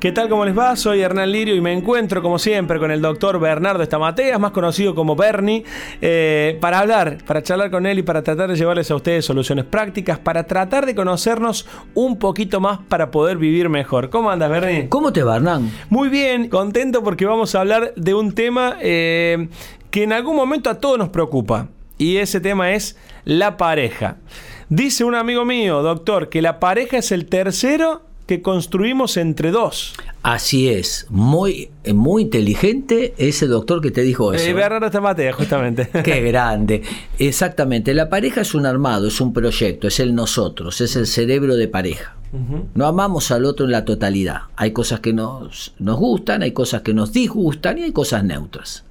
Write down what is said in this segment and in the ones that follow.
¿Qué tal? ¿Cómo les va? Soy Hernán Lirio y me encuentro, como siempre, con el doctor Bernardo Estamateas, más conocido como Bernie, eh, para hablar, para charlar con él y para tratar de llevarles a ustedes soluciones prácticas, para tratar de conocernos un poquito más para poder vivir mejor. ¿Cómo andas, Bernie? ¿Cómo te va, Hernán? Muy bien, contento porque vamos a hablar de un tema eh, que en algún momento a todos nos preocupa. Y ese tema es la pareja. Dice un amigo mío, doctor, que la pareja es el tercero que construimos entre dos. Así es, muy, muy inteligente ese doctor que te dijo eso. Eh, Bernardo Tamatea, justamente. Qué grande. Exactamente, la pareja es un armado, es un proyecto, es el nosotros, es el cerebro de pareja. No amamos al otro en la totalidad. Hay cosas que nos, nos gustan, hay cosas que nos disgustan y hay cosas neutras.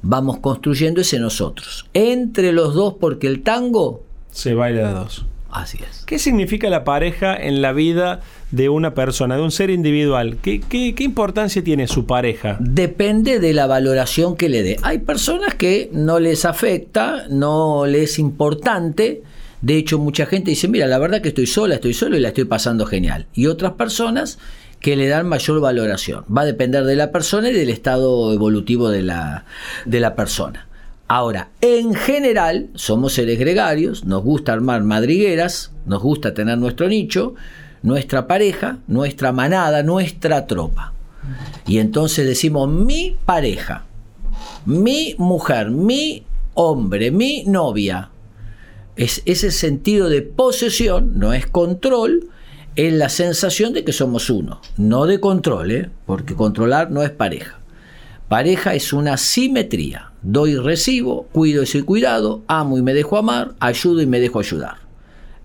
Vamos construyendo ese nosotros. Entre los dos, porque el tango... Se baila de dos. Así es. ¿Qué significa la pareja en la vida de una persona, de un ser individual? ¿Qué, qué, importancia tiene su pareja? Depende de la valoración que le dé. Hay personas que no les afecta, no les es importante. De hecho, mucha gente dice, mira, la verdad que estoy sola, estoy solo y la estoy pasando genial. Y otras personas que le dan mayor valoración. Va a depender de la persona y del estado evolutivo de la, de la persona. Ahora, en general, somos seres gregarios, nos gusta armar madrigueras, nos gusta tener nuestro nicho, nuestra pareja, nuestra manada, nuestra tropa. Y entonces decimos mi pareja, mi mujer, mi hombre, mi novia. Es ese sentido de posesión, no es control, es la sensación de que somos uno, no de control, ¿eh? porque controlar no es pareja. Pareja es una simetría. Doy y recibo, cuido y soy cuidado, amo y me dejo amar, ayudo y me dejo ayudar.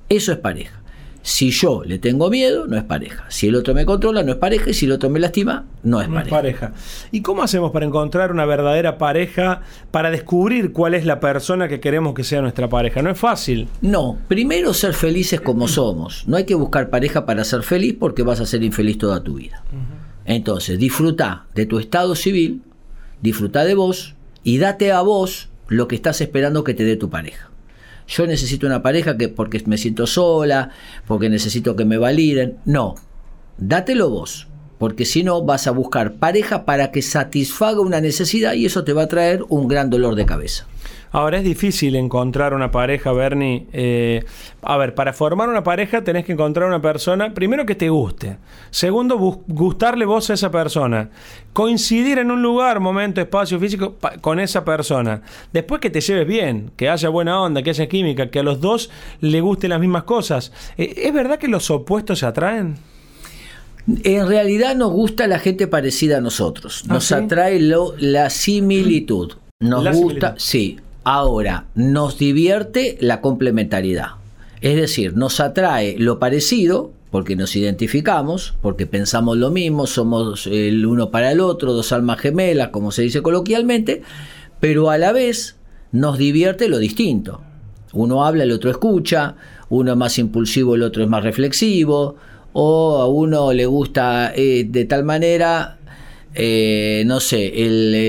Eso es pareja. Si yo le tengo miedo, no es pareja. Si el otro me controla, no es pareja. Y si el otro me lastima, no es, pareja. pareja. ¿Y cómo hacemos para encontrar una verdadera pareja, para descubrir cuál es la persona que queremos que sea nuestra pareja? No es fácil. No, primero ser felices como somos. No hay que buscar pareja para ser feliz porque vas a ser infeliz toda tu vida. Entonces, disfruta de tu estado civil, disfruta de vos y date a vos lo que estás esperando que te dé tu pareja yo necesito una pareja que porque me siento sola, porque necesito que me validen. No, dátelo vos, porque si no vas a buscar pareja para que satisfaga una necesidad y eso te va a traer un gran dolor de cabeza. Ahora es difícil encontrar una pareja, Bernie. Eh, a ver, para formar una pareja tenés que encontrar una persona, primero que te guste. Segundo, gustarle vos a esa persona. Coincidir en un lugar, momento, espacio físico con esa persona. Después que te lleves bien, que haya buena onda, que haya química, que a los dos le gusten las mismas cosas. Eh, ¿Es verdad que los opuestos se atraen? En realidad nos gusta la gente parecida a nosotros. ¿Ah, nos atrae la similitud. Nos gusta, sí, Ahora, nos divierte la complementariedad. Es decir, nos atrae lo parecido, porque nos identificamos, porque pensamos lo mismo, somos el uno para el otro, dos almas gemelas, como se dice coloquialmente, pero a la vez nos divierte lo distinto. Uno habla, el otro escucha, uno es más impulsivo, el otro es más reflexivo, o a uno le gusta eh, de tal manera eh, no sé,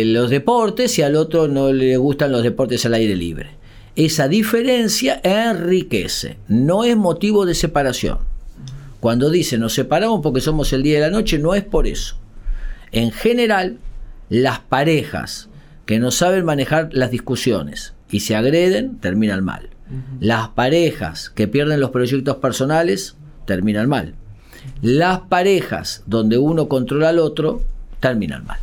los deportes y al otro no le gustan los deportes al aire libre. Esa diferencia enriquece, no es motivo de separación. Cuando dice nos separamos porque somos el día y la noche, no es por eso. En general, las parejas que no saben manejar las discusiones y se agreden, terminan mal. Las parejas que pierden los proyectos personales, terminan mal. Las parejas donde uno controla al otro, terminan mal.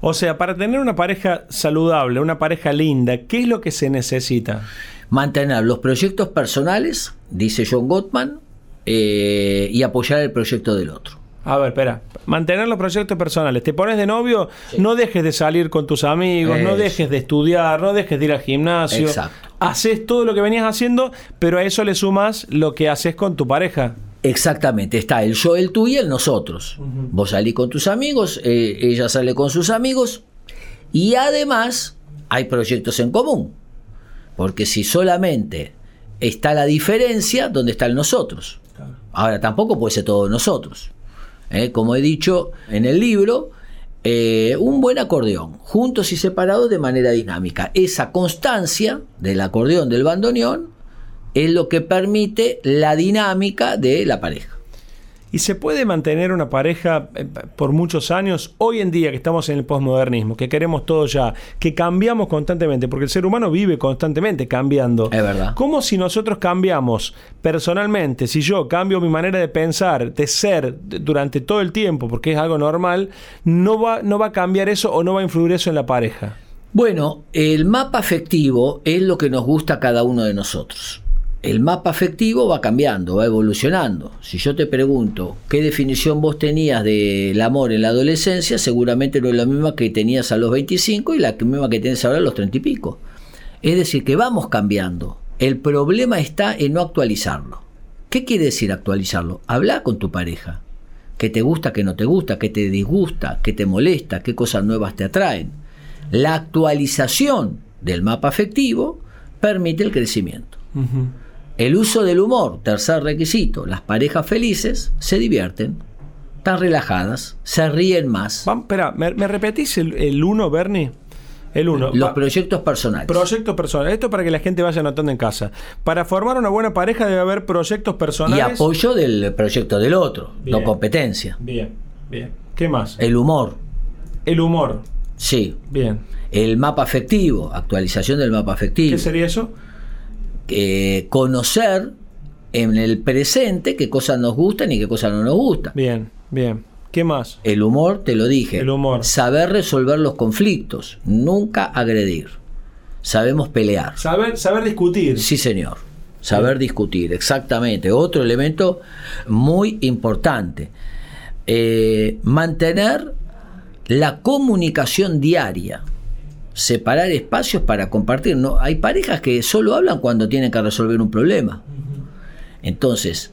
O sea, para tener una pareja saludable, una pareja linda, ¿qué es lo que se necesita? Mantener los proyectos personales, dice John Gottman, eh, y apoyar el proyecto del otro. A ver, espera. Mantener los proyectos personales. Te pones de novio, no dejes de salir con tus amigos, no dejes de estudiar, no dejes de ir al gimnasio. Exacto. Haces todo lo que venías haciendo, pero a eso le sumas lo que haces con tu pareja. Exactamente, está el yo, el tú y el nosotros. Vos salís con tus amigos, eh, ella sale con sus amigos y además hay proyectos en común. Porque si solamente está la diferencia, ¿dónde está el nosotros? Ahora, tampoco puede ser todo nosotros. ¿eh? Como he dicho en el libro, eh, un buen acordeón, juntos y separados de manera dinámica. Esa constancia del acordeón del bandoneón es lo que permite la dinámica de la pareja. ¿Y se puede mantener una pareja eh, por muchos años hoy en día que estamos en el posmodernismo, que queremos todo ya, que cambiamos constantemente, porque el ser humano vive constantemente cambiando? Es verdad. ¿Cómo si nosotros cambiamos personalmente, si yo cambio mi manera de pensar, de ser durante todo el tiempo, porque es algo normal, no va, no va a cambiar eso o no va a influir eso en la pareja? Bueno, el mapa afectivo es lo que nos gusta a cada uno de nosotros el mapa afectivo va cambiando, va evolucionando. Si yo te pregunto qué definición vos tenías del amor en la adolescencia, seguramente no es la misma que tenías a los 25 y la misma que tienes ahora a los 30 y pico. Es decir, que vamos cambiando. El problema está en no actualizarlo. ¿Qué quiere decir actualizarlo? Habla con tu pareja. ¿Qué te gusta, qué no te gusta, qué te disgusta, qué te molesta, qué cosas nuevas te atraen? La actualización del mapa afectivo permite el crecimiento. El uso del humor, tercer requisito. Las parejas felices se divierten, están relajadas, se ríen más. espera, ¿me, repetís el 1, Bernie? El 1. Los proyectos personales. Proyectos personales. Esto para que la gente vaya anotando en casa. Para formar una buena pareja debe haber proyectos personales. Y apoyo del proyecto del otro, no competencia. Bien, bien. ¿Qué más? El humor. El humor. Sí. Bien. El mapa afectivo, actualización del mapa afectivo. ¿Qué sería eso? Conocer en el presente qué cosas nos gustan y qué cosas no nos gustan. Bien, bien. ¿Qué más? El humor, te lo dije. El humor. Saber resolver los conflictos, nunca agredir. Sabemos pelear. Saber, saber discutir. Sí, señor. Saber discutir, exactamente. Otro elemento muy importante. Eh, mantener la comunicación diaria separar espacios para compartir. No, hay parejas que solo hablan cuando tienen que resolver un problema. Entonces,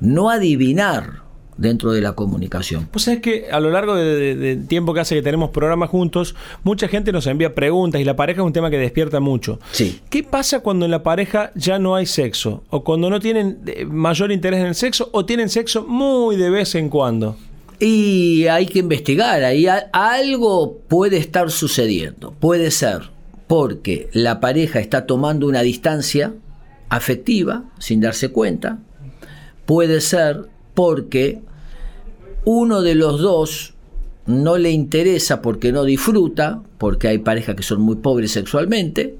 no adivinar dentro de la comunicación. Pues es que a lo largo del tiempo que hace que tenemos programas juntos, mucha gente nos envía preguntas y la pareja es un tema que despierta mucho. Sí. ¿Qué pasa cuando en la pareja ya no hay sexo? ¿O cuando no tienen eh, mayor interés en el sexo? ¿O tienen sexo muy de vez en cuando? Y hay que investigar, ahí algo puede estar sucediendo. Puede ser porque la pareja está tomando una distancia afectiva sin darse cuenta. Puede ser porque uno de los dos no le interesa porque no disfruta, porque hay parejas que son muy pobres sexualmente.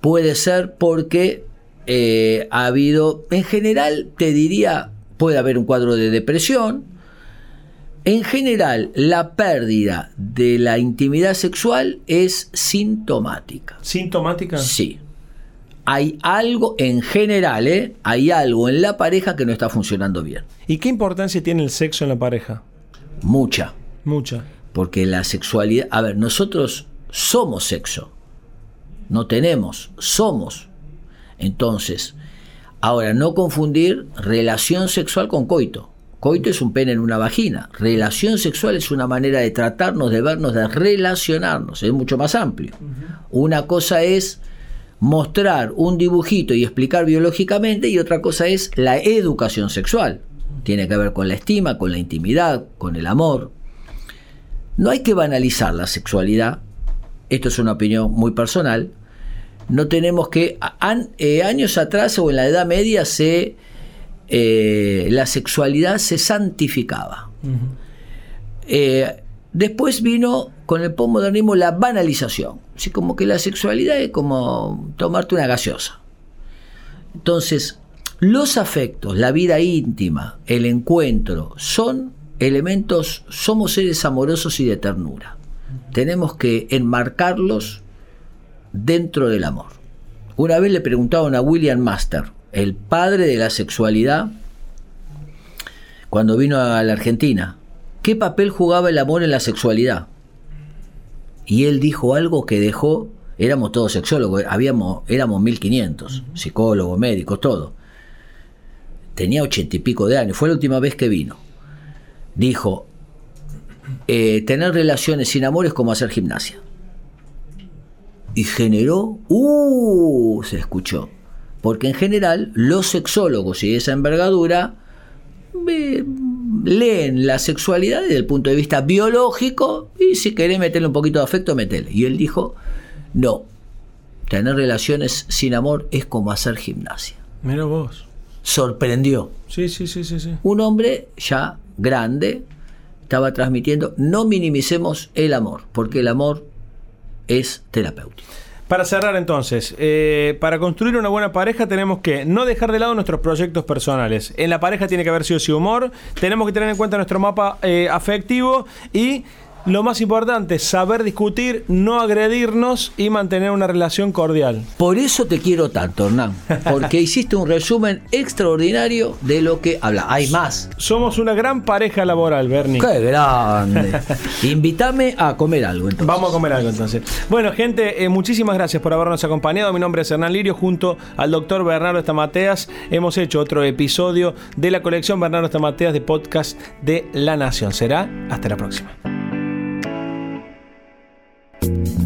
Puede ser porque eh, ha habido, en general, te diría, puede haber un cuadro de depresión, en general, la pérdida de la intimidad sexual es sintomática. ¿Sintomática? Sí. Hay algo, en general, ¿eh? hay algo en la pareja que no está funcionando bien. ¿Y qué importancia tiene el sexo en la pareja? Mucha. Mucha. Porque la sexualidad, a ver, nosotros somos sexo. No tenemos, somos. Entonces, ahora no confundir relación sexual con coito. Coito es un pene en una vagina. Relación sexual es una manera de tratarnos, de vernos, de relacionarnos. Es mucho más amplio. Una cosa es mostrar un dibujito y explicar biológicamente y otra cosa es la educación sexual. Tiene que ver con la estima, con la intimidad, con el amor. No hay que banalizar la sexualidad. Esto es una opinión muy personal. No tenemos que... Eh, años atrás o en la Edad Media se eh, la sexualidad se santificaba. Eh, después vino con el postmodernismo la banalización, así como que la sexualidad es como tomarte una gaseosa. Entonces, los afectos, la vida íntima, el encuentro, son elementos, somos seres amorosos y de ternura. Tenemos que enmarcarlos dentro del amor. Una vez le preguntaron a William Master, el padre de la sexualidad, cuando vino a la Argentina. ¿Qué papel jugaba el amor en la sexualidad? Y él dijo algo que dejó, éramos todos sexólogos, habíamos, éramos 1500, psicólogos, médicos, todo. Tenía ochenta y pico de años, fue la última vez que vino. Dijo, eh, tener relaciones sin amor es como hacer gimnasia. Y generó, ¡uh! Se escuchó porque en general los sexólogos y esa envergadura leen la sexualidad desde el punto de vista biológico y si querés meterle un poquito de afecto, metele. Y él dijo, no, tener relaciones sin amor es como hacer gimnasia. Mira vos. Sorprendió. Sí, sí, sí, sí, sí. Un hombre ya grande estaba transmitiendo, no minimicemos el amor, porque el amor es terapéutico. Para cerrar entonces, eh, para construir una buena pareja tenemos que no dejar de lado nuestros proyectos personales. En la pareja tiene que haber sido ese humor, tenemos que tener en cuenta nuestro mapa eh, afectivo y lo más importante, saber discutir, no agredirnos y mantener una relación cordial. Por eso te quiero tanto, Hernán, porque hiciste un resumen extraordinario de lo que habla. Hay más. Somos una gran pareja laboral, Bernie. Qué grande. Invítame a comer algo entonces. Vamos a comer algo entonces. Bueno, gente, eh, muchísimas gracias por habernos acompañado. Mi nombre es Hernán Lirio, junto al doctor Bernardo Estamateas. Hemos hecho otro episodio de la colección Bernardo Estamateas de podcast de La Nación. Será hasta la próxima.